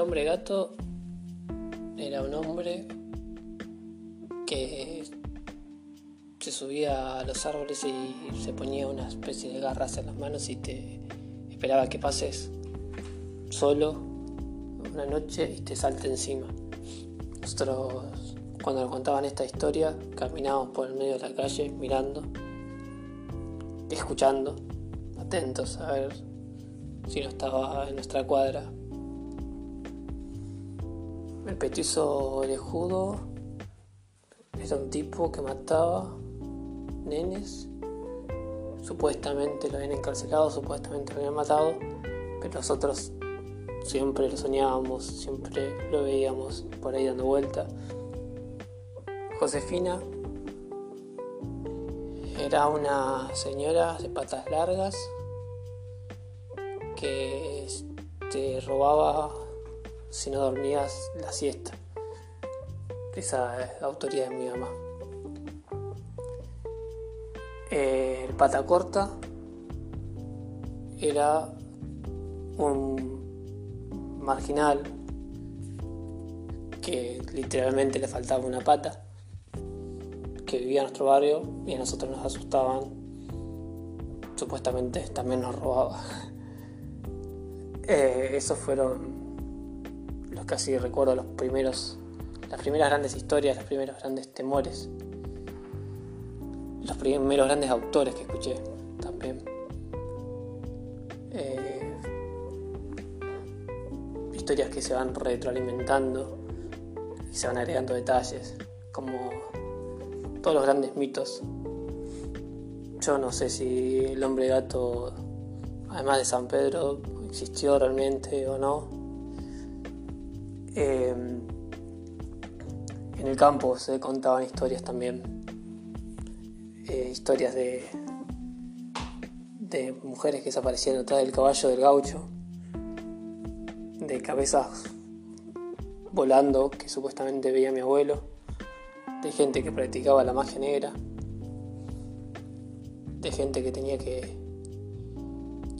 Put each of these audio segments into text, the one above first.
hombre gato era un hombre que se subía a los árboles y se ponía una especie de garras en las manos y te esperaba que pases solo una noche y te salte encima. Nosotros cuando nos contaban esta historia caminábamos por el medio de la calle mirando, escuchando, atentos a ver si no estaba en nuestra cuadra. El petizo orejudo era un tipo que mataba nenes. Supuestamente lo habían encarcelado, supuestamente lo habían matado, pero nosotros siempre lo soñábamos, siempre lo veíamos por ahí dando vuelta. Josefina era una señora de patas largas que te robaba si no dormías la siesta. Esa es la autoría de mi mamá. el pata corta era un marginal que literalmente le faltaba una pata, que vivía en nuestro barrio y a nosotros nos asustaban. Supuestamente también nos robaba. Eh, esos fueron los así recuerdo, los primeros, las primeras grandes historias, los primeros grandes temores, los primeros grandes autores que escuché también. Eh, historias que se van retroalimentando y se van agregando detalles, como todos los grandes mitos. Yo no sé si el hombre gato, además de San Pedro, existió realmente o no. Eh, en el campo se contaban historias también, eh, historias de, de mujeres que desaparecían detrás del caballo del gaucho, de cabezas volando que supuestamente veía mi abuelo, de gente que practicaba la magia negra, de gente que tenía que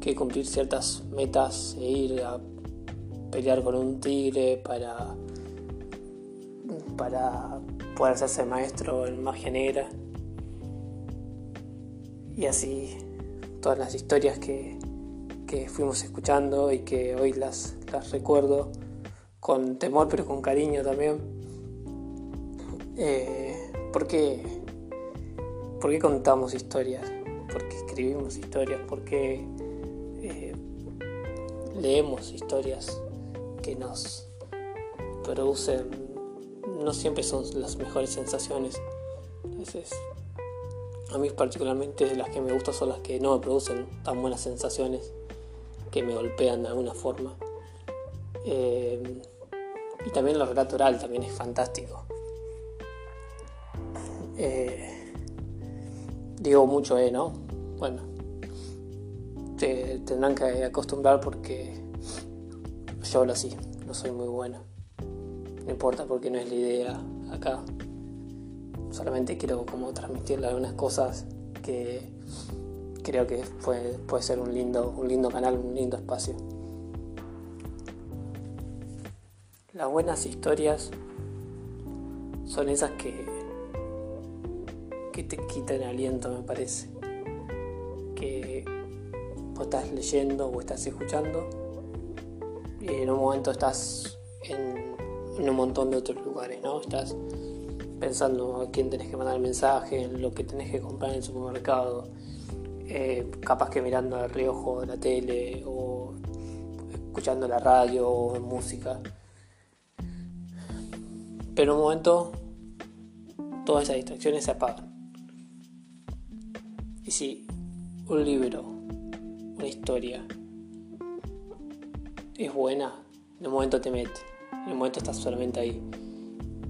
que cumplir ciertas metas e ir a pelear con un tigre para, para poder hacerse maestro en magia negra. Y así todas las historias que, que fuimos escuchando y que hoy las, las recuerdo con temor pero con cariño también. Eh, ¿por, qué, ¿Por qué contamos historias? ¿Por qué escribimos historias? ¿Por qué leemos historias que nos producen, no siempre son las mejores sensaciones. A mí particularmente las que me gustan son las que no me producen tan buenas sensaciones, que me golpean de alguna forma. Eh, y también lo relato también es fantástico. Eh, digo mucho, ¿eh? ¿No? Bueno, te tendrán que acostumbrar porque yo hablo así, no soy muy bueno. No importa porque no es la idea acá. Solamente quiero como transmitirle algunas cosas que creo que puede, puede ser un lindo, un lindo canal, un lindo espacio. Las buenas historias son esas que, que te quitan aliento, me parece. Que vos estás leyendo o estás escuchando en un momento estás en, un montón de otros lugares, ¿no? Estás pensando a quién tenés que mandar el mensaje, en lo que tenés que comprar en el supermercado, eh, capaz que mirando al riojo de la tele o escuchando la radio o música. Pero en un momento todas esas distracciones se apagan. Y si un libro una historia es buena, en un momento te mete, en un momento estás solamente ahí.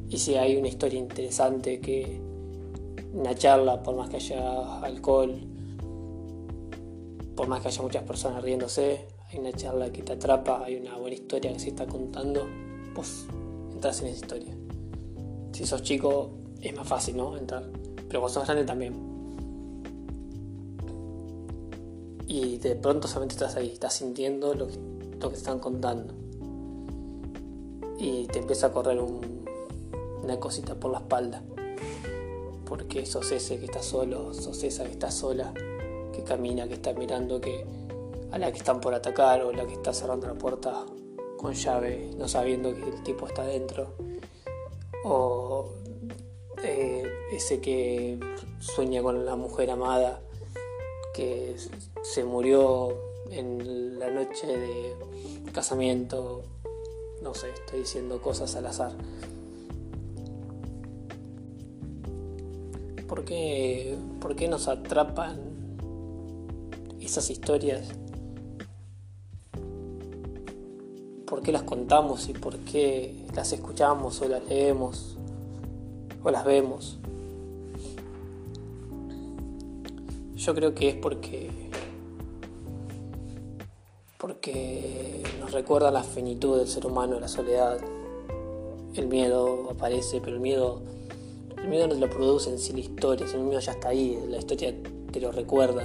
Y si hay una historia interesante que una charla, por más que haya alcohol, por más que haya muchas personas riéndose, hay una charla que te atrapa, hay una buena historia que se está contando, pues entras en esa historia. Si sos chico es más fácil, ¿no? Entrar. Pero cuando sos grande también. y de pronto solamente estás ahí, estás sintiendo lo que, lo que están contando. y te empieza a correr una cosita por la espalda. Porque sos ese que está solo, sos esa que está sola, que camina, que está mirando que a la que están por atacar o la que está cerrando la puerta con llave, no sabiendo que el tipo está dentro. O eh, ese que sueña con la mujer amada que se murió en la noche de casamiento. No sé, estoy diciendo cosas al azar. ¿Por qué, por qué nos atrapan esas historias? ¿Por qué las contamos y por qué las escuchamos o las leemos o las vemos? Yo creo que es porque porque nos recuerda la finitud del ser humano, la soledad. El miedo aparece, pero el miedo el miedo no te lo produce en sí la historia, el miedo ya está ahí, la historia te lo recuerda.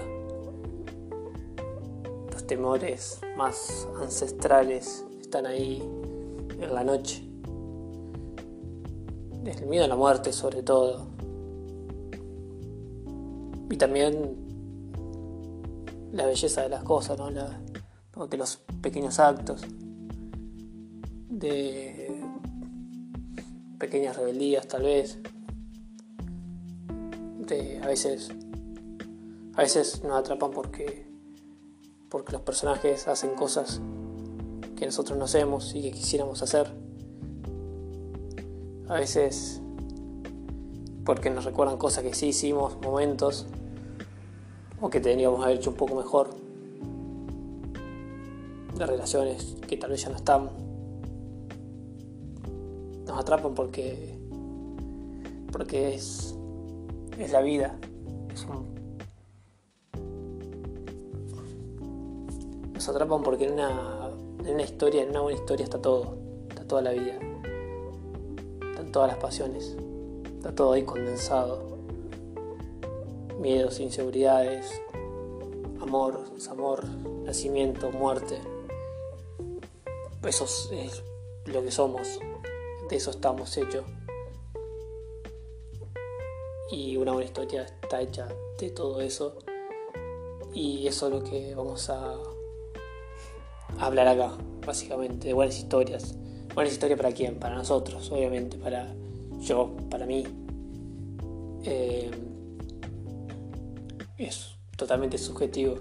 Los temores más ancestrales están ahí en la noche. El miedo a la muerte sobre todo. Y también la belleza de las cosas, ¿no? De los pequeños actos, de pequeñas rebeldías tal vez, de a veces a veces nos atrapan porque porque los personajes hacen cosas que nosotros no hacemos y que quisiéramos hacer. A veces porque nos recuerdan cosas que sí hicimos, momentos o que tendríamos que haber hecho un poco mejor, de relaciones que tal vez ya no están. Nos atrapan porque porque es es la vida, nos atrapan porque en una, en una historia, en una buena historia está todo, está toda la vida, están todas las pasiones, está todo ahí condensado miedos, inseguridades, amor, desamor, nacimiento, muerte. Eso es lo que somos, de eso estamos hechos. Y una buena historia está hecha de todo eso. Y eso es lo que vamos a hablar acá, básicamente, de buenas historias. Buenas historias para quién? Para nosotros, obviamente, para yo, para mí. Eh, es totalmente subjetivo.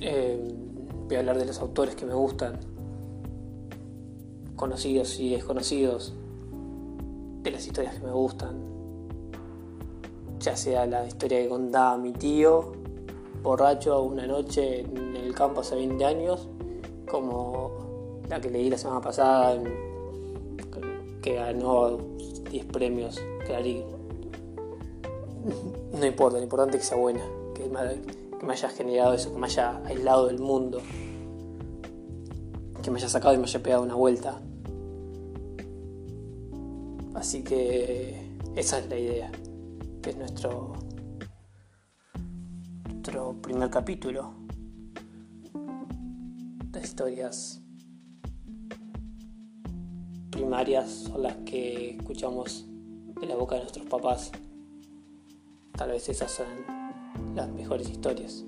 Eh, voy a hablar de los autores que me gustan, conocidos y desconocidos, de las historias que me gustan, ya sea la historia que contaba mi tío, borracho una noche en el campo hace 20 años, como la que leí la semana pasada, que ganó 10 premios, Clarín. No importa, lo importante es que sea buena, que me, haya generado eso, que me haya aislado del mundo, que me haya sacado y me haya pegado una vuelta. Así que esa es la idea, que es nuestro, nuestro primer capítulo. Las historias primarias son las que escuchamos de la boca de nuestros papás. Tal vez esas son las mejores historias.